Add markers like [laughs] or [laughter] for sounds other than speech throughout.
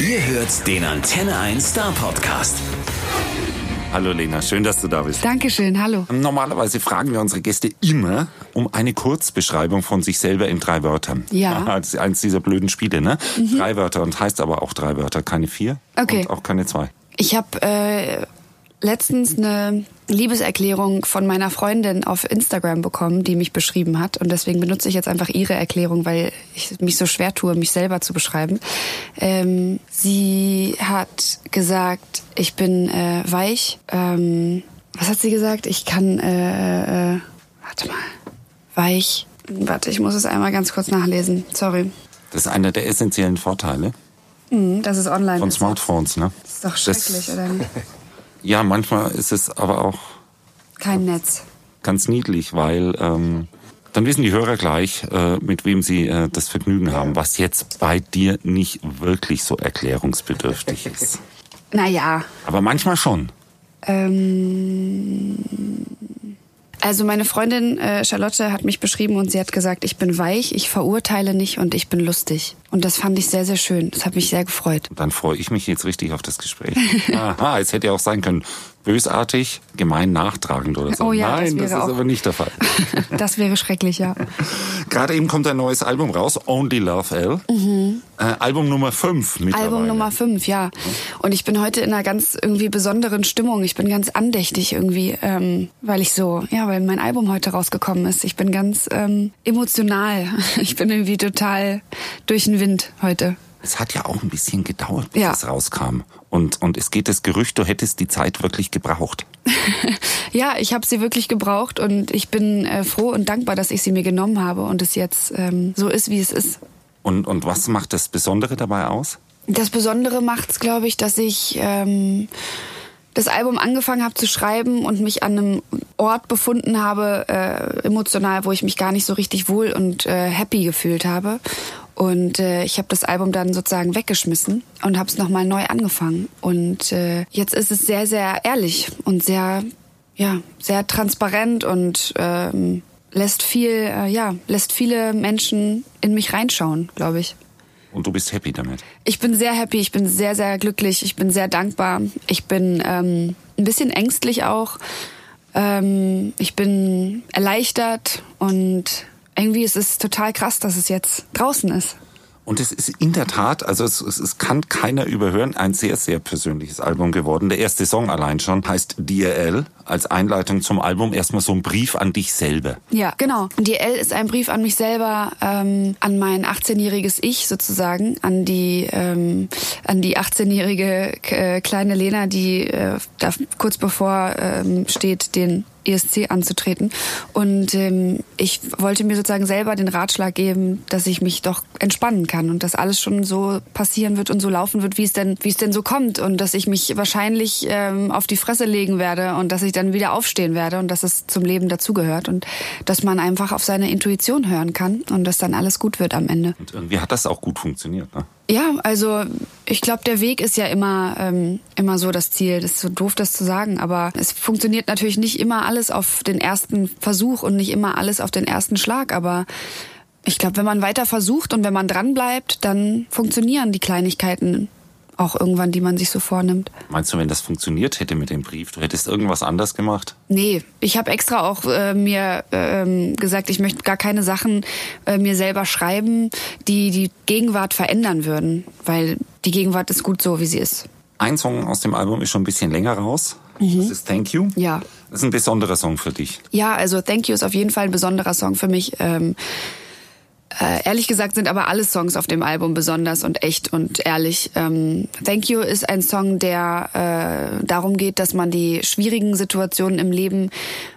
Ihr hört den Antenne 1 Star Podcast. Hallo Lena, schön, dass du da bist. Dankeschön, hallo. Normalerweise fragen wir unsere Gäste immer um eine Kurzbeschreibung von sich selber in drei Wörtern. Ja. [laughs] Das ist eins dieser blöden Spiele, ne? Drei Wörter und heißt aber auch drei Wörter, keine vier Okay. und auch keine zwei. Ich habe äh, letztens eine Liebeserklärung von meiner Freundin auf Instagram bekommen, die mich beschrieben hat. Und deswegen benutze ich jetzt einfach ihre Erklärung, weil ich mich so schwer tue, mich selber zu beschreiben. Ähm, sie hat gesagt, ich bin äh, weich. Ähm, was hat sie gesagt? Ich kann, äh, äh, warte mal, weich. Warte, ich muss es einmal ganz kurz nachlesen. Sorry. Das ist einer der essentiellen Vorteile Mhm, Das ist online. von ist. Smartphones, ne? Das ist doch schrecklich, oder nicht? [laughs] Ja, manchmal ist es aber auch Kein Netz. ganz niedlich, weil ähm, dann wissen die Hörer gleich, äh, mit wem sie äh, das Vergnügen haben, was jetzt bei dir nicht wirklich so erklärungsbedürftig ist. [laughs] Naja, Aber manchmal schon. Ähm, also meine Freundin äh, Charlotte hat mich beschrieben und sie hat gesagt, ich bin weich, ich verurteile nicht und ich bin lustig. Und das fand ich sehr, sehr schön. Das hat mich sehr gefreut. Dann freue ich mich jetzt richtig auf das Gespräch. [laughs] Aha, es hätte ja auch sein können, bösartig, gemein nachtragend oder so. Oh ja, das Nein, das, wäre ist aber nicht der Fall. [laughs] Das wäre schrecklich, ja. [laughs] Gerade eben kommt ein neues Album raus, Only Love L. Äh, Album Nummer 5 mittlerweile. Mhm. Album Nummer 5, ja. Und ich bin heute in einer ganz irgendwie besonderen Stimmung. Ich bin ganz andächtig irgendwie, ähm, weil ich so, ja, weil mein Album heute rausgekommen ist. Ich bin ganz ähm, emotional. Ich bin irgendwie total durch den Wind heute. Es hat ja auch ein bisschen gedauert, bis Ja. es rauskam. Und, und es geht das Gerücht, du hättest die Zeit wirklich gebraucht. [laughs] Ja, ich habe sie wirklich gebraucht und ich bin äh, froh und dankbar, dass ich sie mir genommen habe und es jetzt ähm, so ist, wie es ist. Und, und was macht das Besondere dabei aus? Das Besondere macht's, glaube ich, dass ich ähm, das Album angefangen habe zu schreiben und mich an einem Ort befunden habe, äh, emotional, wo ich mich gar nicht so richtig wohl und äh, happy gefühlt habe. Und äh, ich habe das Album dann sozusagen weggeschmissen und habe es nochmal neu angefangen. Und äh, jetzt ist es sehr, sehr ehrlich und sehr, ja, sehr transparent und ähm, lässt viel, äh, ja, lässt viele Menschen in mich reinschauen, glaube ich. Und du bist happy damit. Ich bin sehr happy, ich bin sehr, sehr glücklich, ich bin sehr dankbar. Ich bin ähm, ein bisschen ängstlich auch. Ähm, ich bin erleichtert und irgendwie ist es total krass, dass es jetzt draußen ist. Und es ist in der Tat, also es, es, es kann keiner überhören, ein sehr, sehr persönliches Album geworden. Der erste Song allein schon heißt DRL als Einleitung zum Album erstmal so ein Brief an dich selber. Ja, genau. DL ist ein Brief an mich selber, ähm, an mein 18-jähriges Ich sozusagen, an die ähm, an die 18-jährige äh, kleine Lena, die äh, da kurz bevor ähm, steht, den ESC anzutreten. Und ähm, ich wollte mir sozusagen selber den Ratschlag geben, dass ich mich doch entspannen kann und dass alles schon so passieren wird und so laufen wird, wie es denn, wie es denn so kommt und dass ich mich wahrscheinlich ähm, auf die Fresse legen werde und dass ich dann wieder aufstehen werde und dass es zum Leben dazugehört und dass man einfach auf seine Intuition hören kann und dass dann alles gut wird am Ende. Und irgendwie hat das auch gut funktioniert. Ne? Ja, also ich glaube, der Weg ist ja immer ähm, immer so das Ziel. Das ist so doof, das zu sagen, aber es funktioniert natürlich nicht immer alles auf den ersten Versuch und nicht immer alles auf den ersten Schlag. Aber ich glaube, wenn man weiter versucht und wenn man dran bleibt, dann funktionieren die Kleinigkeiten auch irgendwann, die man sich so vornimmt. Meinst du, wenn das funktioniert hätte mit dem Brief, du hättest irgendwas anders gemacht? Nee, ich habe extra auch äh, mir ähm, gesagt, ich möchte gar keine Sachen äh, mir selber schreiben, die die Gegenwart verändern würden, weil die Gegenwart ist gut so, wie sie ist. Ein Song aus dem Album ist schon ein bisschen länger raus. Das ist Thank You. Ja. Das ist ein besonderer Song für dich. Ja, also Thank You ist auf jeden Fall ein besonderer Song für mich. Ähm, äh, ehrlich gesagt sind aber alle Songs auf dem Album besonders und echt und ehrlich. Ähm, Thank You ist ein Song, der äh, darum geht, dass man die schwierigen Situationen im Leben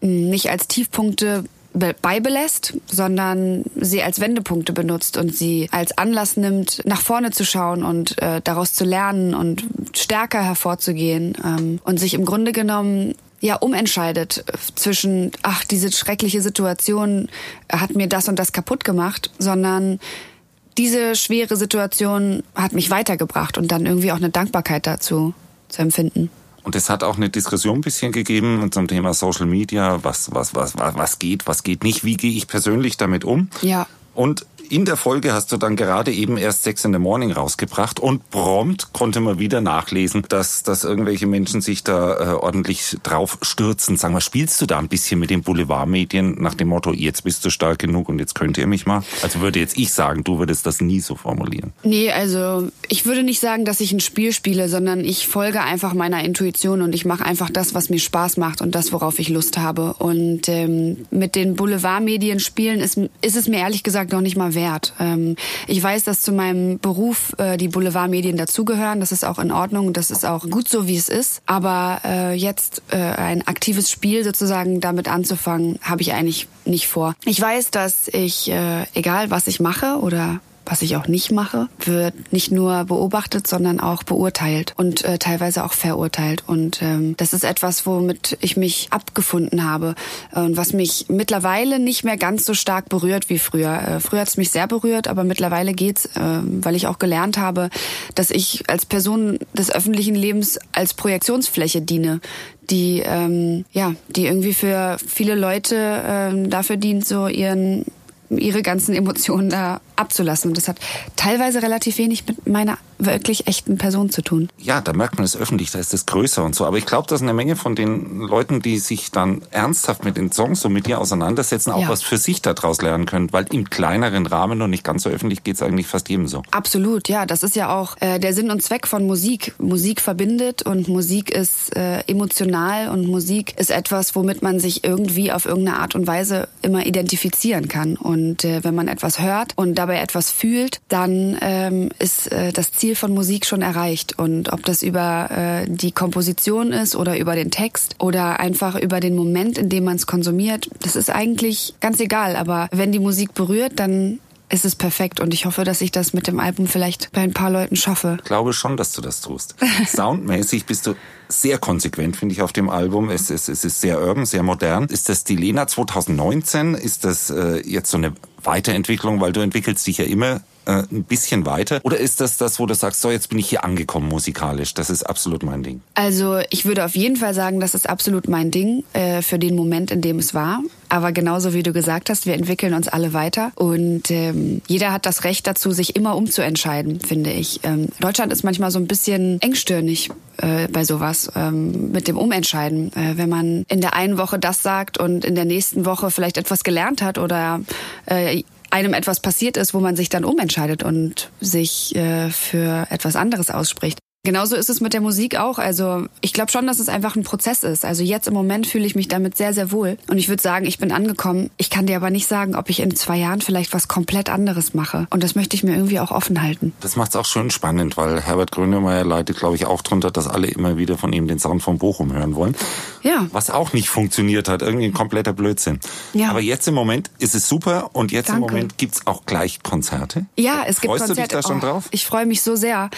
mh, nicht als Tiefpunkte be- beibelässt, sondern sie als Wendepunkte benutzt und sie als Anlass nimmt, nach vorne zu schauen und äh, daraus zu lernen und stärker hervorzugehen ähm, und sich im Grunde genommen ja umentscheidet zwischen ach diese schreckliche Situation hat mir das und das kaputt gemacht, sondern diese schwere Situation hat mich weitergebracht und dann irgendwie auch eine Dankbarkeit dazu zu empfinden. Und es hat auch eine Diskussion ein bisschen gegeben zum Thema Social Media, was, was, was, was, was geht, was geht nicht, wie gehe ich persönlich damit um. Ja. Und in der Folge hast du dann gerade eben erst Sex in the Morning rausgebracht und prompt konnte man wieder nachlesen, dass, dass irgendwelche Menschen sich da äh, ordentlich drauf stürzen. Sag mal, spielst du da ein bisschen mit den Boulevardmedien nach dem Motto, jetzt bist du stark genug und jetzt könnt ihr mich mal? Also würde jetzt ich sagen, du würdest das nie so formulieren. Nee, also ich würde nicht sagen, dass ich ein Spiel spiele, sondern ich folge einfach meiner Intuition und ich mache einfach das, was mir Spaß macht und das, worauf ich Lust habe. Und ähm, mit den Boulevardmedien spielen ist, ist es mir ehrlich gesagt noch nicht mal wert. Ähm, ich weiß, dass zu meinem Beruf äh, die Boulevardmedien dazugehören. Das ist auch in Ordnung. Das ist auch gut so, wie es ist. Aber äh, jetzt äh, ein aktives Spiel sozusagen damit anzufangen, habe ich eigentlich nicht vor. Ich weiß, dass ich, egal was ich mache oder was ich auch nicht mache, wird nicht nur beobachtet, sondern auch beurteilt und äh, teilweise auch verurteilt. Und ähm, das ist etwas, womit ich mich abgefunden habe und was mich mittlerweile nicht mehr ganz so stark berührt wie früher. Äh, früher hat es mich sehr berührt, aber mittlerweile geht's, äh, weil ich auch gelernt habe, dass ich als Person des öffentlichen Lebens als Projektionsfläche diene die ähm, ja die irgendwie für viele Leute ähm, dafür dient so ihren ihre ganzen Emotionen da abzulassen. Und das hat teilweise relativ wenig mit meiner wirklich echten Person zu tun. Ja, da merkt man es öffentlich, da ist es größer und so. Aber ich glaube, dass eine Menge von den Leuten, die sich dann ernsthaft mit den Songs so mit dir auseinandersetzen, auch ja. was für sich daraus lernen können. Weil im kleineren Rahmen und nicht ganz so öffentlich geht es eigentlich fast jedem so. Absolut, ja. Das ist ja auch äh, der Sinn und Zweck von Musik. Musik verbindet und Musik ist äh, emotional und Musik ist etwas, womit man sich irgendwie auf irgendeine Art und Weise immer identifizieren kann. Und äh, wenn man etwas hört und dabei etwas fühlt, dann ähm, ist äh, das Ziel von Musik schon erreicht. Und ob das über äh, die Komposition ist oder über den Text oder einfach über den Moment, in dem man es konsumiert, das ist eigentlich ganz egal. Aber wenn die Musik berührt, dann ist es perfekt und ich hoffe, dass ich das mit dem Album vielleicht bei ein paar Leuten schaffe. Ich glaube schon, dass du das tust. [laughs] Soundmäßig bist du sehr konsequent, finde ich, auf dem Album. Es, es, es ist sehr urban, sehr modern. Ist das die Lena 2019? Ist das äh, jetzt so eine Weiterentwicklung, weil du entwickelst dich ja immer äh, ein bisschen weiter? Oder ist das das, wo du sagst, so jetzt bin ich hier angekommen musikalisch, das ist absolut mein Ding? Also ich würde auf jeden Fall sagen, das ist absolut mein Ding äh, für den Moment, in dem es war. Aber genauso wie du gesagt hast, wir entwickeln uns alle weiter und ähm, jeder hat das Recht dazu, sich immer umzuentscheiden, finde ich. Ähm, Deutschland ist manchmal so ein bisschen engstirnig äh, bei sowas ähm, mit dem Umentscheiden. Äh, wenn man in der einen Woche das sagt und in der nächsten Woche vielleicht etwas gelernt hat oder äh, einem etwas passiert ist, wo man sich dann umentscheidet und sich äh, für etwas anderes ausspricht. Genauso ist es mit der Musik auch. Also ich glaube schon, dass es einfach ein Prozess ist. Also jetzt im Moment fühle ich mich damit sehr, sehr wohl. Und ich würde sagen, ich bin angekommen. Ich kann dir aber nicht sagen, ob ich in zwei Jahren vielleicht was komplett anderes mache. Und das möchte ich mir irgendwie auch offen halten. Das macht es auch schön spannend, weil Herbert Grönemeyer leidet, glaube ich, auch drunter, dass alle immer wieder von ihm den Sound von Bochum hören wollen. Ja. Was auch nicht funktioniert hat. Irgendwie ein kompletter Blödsinn. Ja. Aber jetzt im Moment ist es super und jetzt Danke. im Moment gibt's auch gleich Konzerte. Ja, es gibt Freust Konzerte. Freust du dich da schon oh, drauf? Ich freue mich so sehr.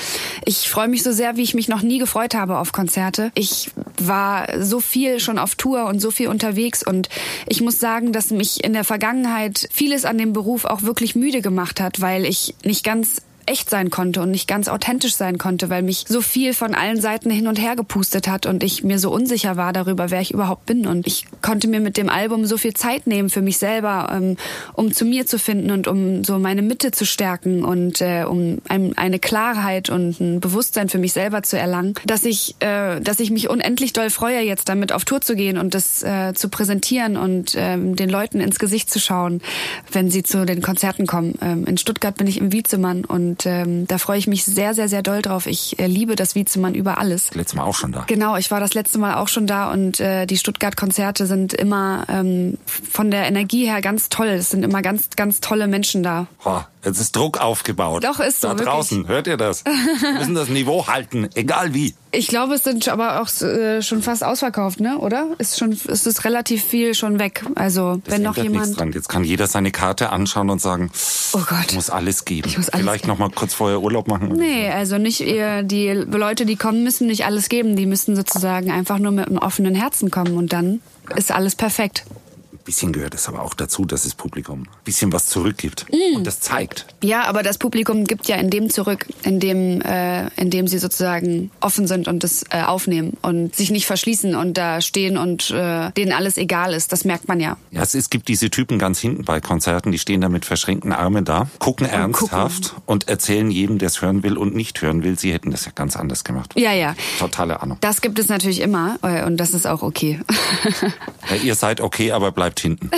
Ich freue mich so sehr, wie ich mich noch nie gefreut habe auf Konzerte. Ich war so viel schon auf Tour und so viel unterwegs und ich muss sagen, dass mich in der Vergangenheit vieles an dem Beruf auch wirklich müde gemacht hat, weil ich nicht ganz echt sein konnte und nicht ganz authentisch sein konnte, weil mich so viel von allen Seiten hin und her gepustet hat und ich mir so unsicher war darüber, wer ich überhaupt bin. Und ich konnte mir mit dem Album so viel Zeit nehmen für mich selber, ähm, um zu mir zu finden und um so meine Mitte zu stärken und äh, um eine Klarheit und ein Bewusstsein für mich selber zu erlangen, dass ich, äh, dass ich mich unendlich doll freue, jetzt damit auf Tour zu gehen und das äh, zu präsentieren und ähm, den Leuten ins Gesicht zu schauen, wenn sie zu den Konzerten kommen. Ähm, in Stuttgart bin ich im Wiezemann und und ähm, da freue ich mich sehr, sehr, sehr doll drauf. Ich äh, liebe das Wiezemann über alles. Letztes Mal auch schon da. Genau, ich war das letzte Mal auch schon da und äh, die Stuttgart-Konzerte sind immer ähm, von der Energie her ganz toll. Es sind immer ganz, ganz tolle Menschen da. Oh, jetzt ist Druck aufgebaut. Doch, ist so. Da draußen, wirklich. hört ihr das? Wir müssen das Niveau halten, egal wie. Ich glaube, es sind aber auch äh, schon fast ausverkauft, ne? Oder? Ist schon, ist es relativ viel schon weg. Also das wenn noch jemand. Dran. Jetzt kann jeder seine Karte anschauen und sagen, oh Gott, ich muss alles geben. Ich muss alles Vielleicht noch mal kurz vorher Urlaub machen. Nee, also nicht ihr, die Leute, die kommen, müssen nicht alles geben. Die müssen sozusagen einfach nur mit einem offenen Herzen kommen und dann ist alles perfekt. Bisschen gehört es aber auch dazu, dass das Publikum ein bisschen was zurückgibt Mm. und das zeigt. Ja, aber das Publikum gibt ja in dem zurück, in dem, äh, in dem sie sozusagen offen sind und das äh, aufnehmen und sich nicht verschließen und da stehen und äh, denen alles egal ist. Das merkt man ja. Ja, es, es gibt diese Typen ganz hinten bei Konzerten, die stehen da mit verschränkten Armen da, gucken ernsthaft und erzählen jedem, der es hören will und nicht hören will, sie hätten das ja ganz anders gemacht. Ja, ja. Totale Ahnung. Das gibt es natürlich immer äh, und das ist auch okay. [laughs] Ja, ihr seid okay, aber bleibt hinten.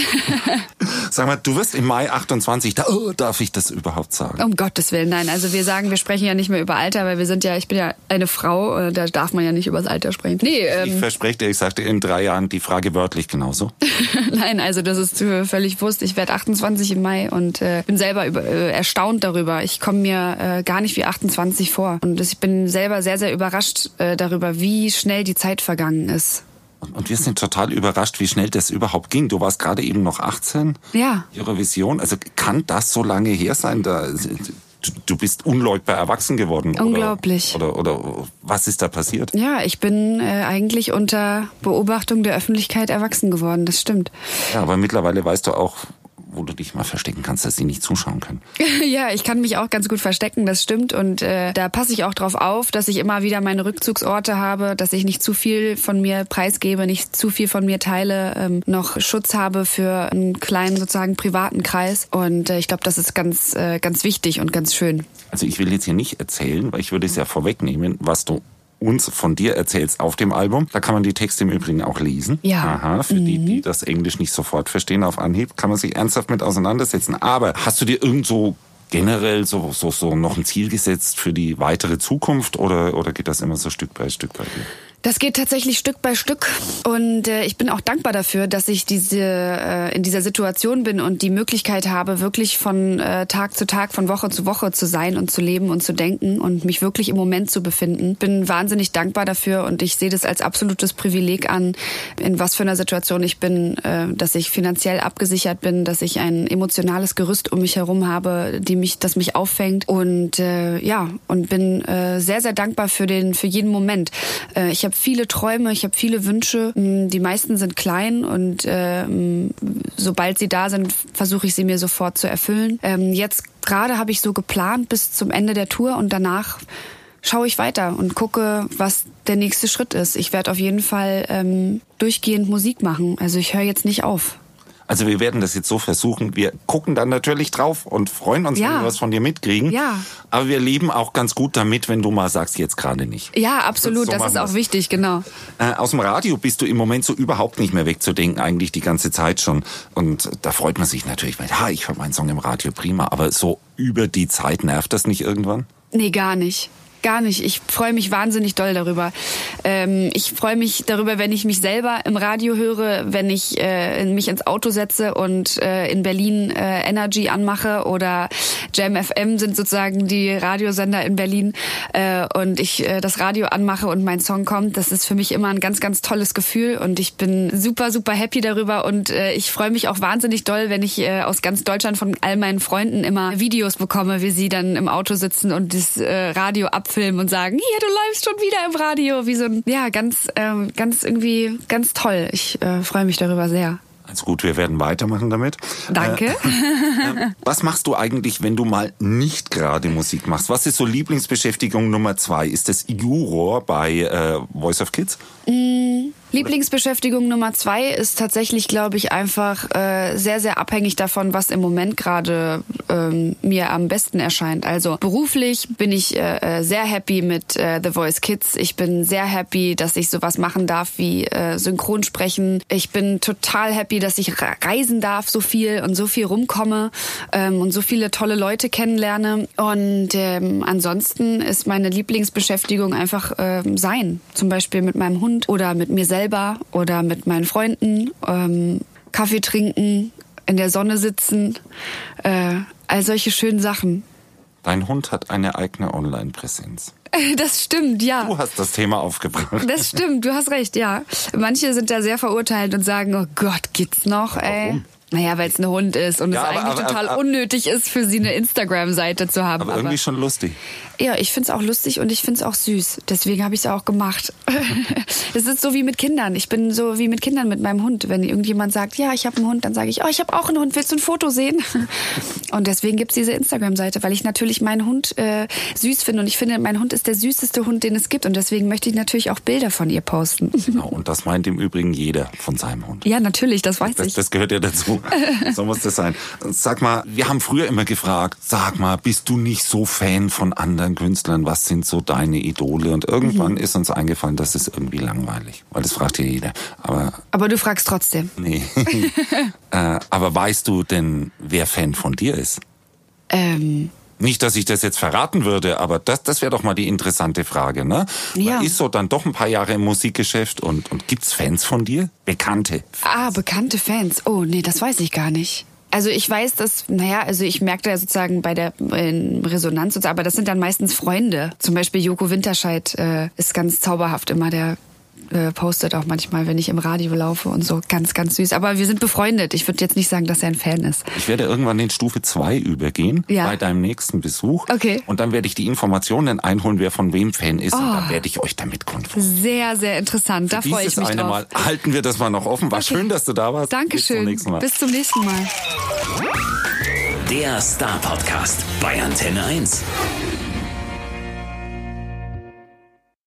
[laughs] Sag mal, du wirst im Mai 28, da, oh, darf ich das überhaupt sagen? Um Gottes Willen, nein. Also wir sagen, wir sprechen ja nicht mehr über Alter, weil wir sind ja, ich bin ja eine Frau, äh, da darf man ja nicht über das Alter sprechen. Nee, Ich ähm, verspreche dir, ich sagte in drei Jahren die Frage wörtlich genauso. [laughs] nein, also das ist äh, völlig wurscht. Ich werde 28 im Mai und äh, bin selber über, äh, erstaunt darüber. Ich komme mir äh, gar nicht wie 28 vor. Und ich bin selber sehr, sehr überrascht äh, darüber, wie schnell die Zeit vergangen ist. Und, wir sind total überrascht, wie schnell das überhaupt ging. Du warst gerade eben noch 18. Ja. Eurovision, also kann das so lange her sein? Da, du, bist unleugbar erwachsen geworden. oder- Unglaublich. Oder, oder, was ist da passiert? Ja, ich bin äh, eigentlich unter Beobachtung der Öffentlichkeit erwachsen geworden. Das stimmt. Ja, aber mittlerweile weißt du auch, wo du dich mal verstecken kannst, dass sie nicht zuschauen können. [laughs] Ja, ich kann mich auch ganz gut verstecken, das stimmt. Und äh, da passe ich auch drauf auf, dass ich immer wieder meine Rückzugsorte habe, dass ich nicht zu viel von mir preisgebe, nicht zu viel von mir teile, ähm, noch Schutz habe für einen kleinen sozusagen privaten Kreis. Und äh, ich glaube, das ist ganz, äh, ganz wichtig und ganz schön. Also ich will jetzt hier nicht erzählen, weil ich würde es ja vorwegnehmen, was du uns von dir erzählst auf dem Album. Da kann man die Texte im Übrigen auch lesen. Ja. Aha, für die, die das Englisch nicht sofort verstehen auf Anhieb, kann man sich ernsthaft mit auseinandersetzen. Aber hast du dir irgend so generell so, so, so noch ein Ziel gesetzt für die weitere Zukunft oder, oder geht das immer so Stück bei Stück bei dir? Das geht tatsächlich Stück bei Stück und äh, ich bin auch dankbar dafür, dass ich diese äh, in dieser Situation bin und die Möglichkeit habe, wirklich von äh, Tag zu Tag, von Woche zu Woche zu sein und zu leben und zu denken und mich wirklich im Moment zu befinden. Bin wahnsinnig dankbar dafür und ich sehe das als absolutes Privileg an, in was für einer Situation ich bin, äh, dass ich finanziell abgesichert bin, dass ich ein emotionales Gerüst um mich herum habe, die mich, das mich auffängt und äh, ja und bin äh, sehr sehr dankbar für den für jeden Moment. Äh, ich habe viele Träume, ich habe viele Wünsche. Mm, Die meisten sind klein und ähm, sobald sie da sind, versuche ich sie mir sofort zu erfüllen. Ähm, jetzt gerade habe ich so geplant bis zum Ende der Tour und danach schaue ich weiter und gucke, was der nächste Schritt ist. Ich werde auf jeden Fall ähm, durchgehend Musik machen. Also ich höre jetzt nicht auf. Also wir werden das jetzt so versuchen. Wir gucken dann natürlich drauf und freuen uns, Ja. wenn wir was von dir mitkriegen. Ja. Aber wir leben auch ganz gut damit, wenn du mal sagst, jetzt gerade nicht. Ja, absolut. So das ist auch wichtig, genau. Äh, aus dem Radio bist du im Moment so überhaupt nicht mehr wegzudenken, eigentlich die ganze Zeit schon. Und da freut man sich natürlich, weil, ha, ich höre meinen Song im Radio prima. Aber so über die Zeit nervt das nicht irgendwann? Nee, gar nicht. Gar nicht. Ich freue mich wahnsinnig doll darüber. Ähm, ich freue mich darüber, wenn ich mich selber im Radio höre, wenn ich äh, mich ins Auto setze und äh, in Berlin äh, Energy anmache oder Jam FM sind sozusagen die Radiosender in Berlin äh, und ich äh, das Radio anmache und mein Song kommt. Das ist für mich immer ein ganz, ganz tolles Gefühl und ich bin super, super happy darüber und äh, ich freue mich auch wahnsinnig doll, wenn ich aus ganz Deutschland von all meinen Freunden immer Videos bekomme, wie sie dann im Auto sitzen und das Radio abfilmen und sagen, hier, du läufst schon wieder im Radio. Wie so ein, ja, ganz, ähm, ganz irgendwie, ganz toll. Ich äh, freue mich darüber sehr. Also gut, wir werden weitermachen damit. Danke. Was machst du eigentlich, wenn du mal nicht gerade Musik machst? Was ist so Lieblingsbeschäftigung Nummer zwei? Ist das Juror bei äh, Voice of Kids? Lieblingsbeschäftigung Nummer zwei ist tatsächlich, glaube ich, einfach äh, sehr, sehr abhängig davon, was im Moment gerade ähm, mir am besten erscheint. Also beruflich bin ich äh, äh, sehr happy mit äh, The Voice Kids. Ich bin sehr happy, dass ich sowas machen darf wie äh, Synchronsprechen. Ich bin total happy, dass ich re- reisen darf so viel und so viel rumkomme ähm, und so viele tolle Leute kennenlerne. Und ähm, ansonsten ist meine Lieblingsbeschäftigung einfach ähm, sein. Zum Beispiel mit meinem Hund oder mit mir selber oder mit meinen Freunden. Ähm, Kaffee trinken, in der Sonne sitzen. Äh, all solche schönen Sachen. Dein Hund hat eine eigene Online-Präsenz. [laughs] Das stimmt, ja. Du hast das Thema aufgebracht. Das stimmt, du hast recht, ja. Manche sind da sehr verurteilt und sagen, oh Gott, geht's noch, ey. Naja, weil es ein Hund ist und Ja, es aber- eigentlich aber- total aber- unnötig ist, für sie eine Instagram-Seite zu haben. Aber irgendwie schon lustig. Ja, ich find's auch lustig und ich find's auch süß. Deswegen habe ich es auch gemacht. [laughs] Das ist so wie mit Kindern. Ich bin so wie mit Kindern mit meinem Hund. Wenn irgendjemand sagt, ja, ich habe einen Hund, dann sage ich, oh, ich habe auch einen Hund. Willst du ein Foto sehen? [laughs] Und deswegen gibt's diese Instagram-Seite, weil ich natürlich meinen Hund äh, süß finde. Und ich finde, mein Hund ist der süßeste Hund, den es gibt. Und deswegen möchte ich natürlich auch Bilder von ihr posten. Genau, und das meint im Übrigen jeder von seinem Hund. Ja, natürlich, das weiß Das, ich. das gehört ja dazu. [laughs] So muss das sein. Sag mal, wir haben früher immer gefragt, sag mal, bist du nicht so Fan von anderen Künstlern? Was sind so deine Idole? Und irgendwann Mhm. ist uns eingefallen, das ist irgendwie langweilig. Weil das fragt ja jeder. Aber Aber du fragst trotzdem. nee. [laughs] äh, aber weißt du denn, wer Fan von dir ist? Ähm, Nicht, dass ich das jetzt verraten würde, aber das, das wäre doch mal die interessante Frage, ne? Ja. Man ist so dann doch ein paar Jahre im Musikgeschäft und, und gibt's Fans von dir? Bekannte? Ah, bekannte Fans. Oh, nee, das weiß ich gar nicht. Also ich weiß, dass, naja, also ich merke da sozusagen bei der Resonanz, und so, aber das sind dann meistens Freunde. Zum Beispiel Joko Winterscheid äh, ist ganz zauberhaft immer, der äh, postet auch manchmal, wenn ich im Radio laufe und so. Ganz, ganz süß. Aber wir sind befreundet. Ich würde jetzt nicht sagen, dass er ein Fan ist. Ich werde irgendwann in Stufe 2 übergehen Ja. bei deinem nächsten Besuch. Okay. Und dann werde ich die Informationen einholen, wer von wem Fan ist. Und Oh. dann werde ich euch damit konfrontieren. Sehr, sehr interessant. Da freue ich mich eine drauf. Mal halten wir das mal noch offen. War Okay. schön, dass du da warst. Dankeschön. Bis zum nächsten Mal. Bis zum nächsten Mal. Der Star Podcast bei Antenne 1.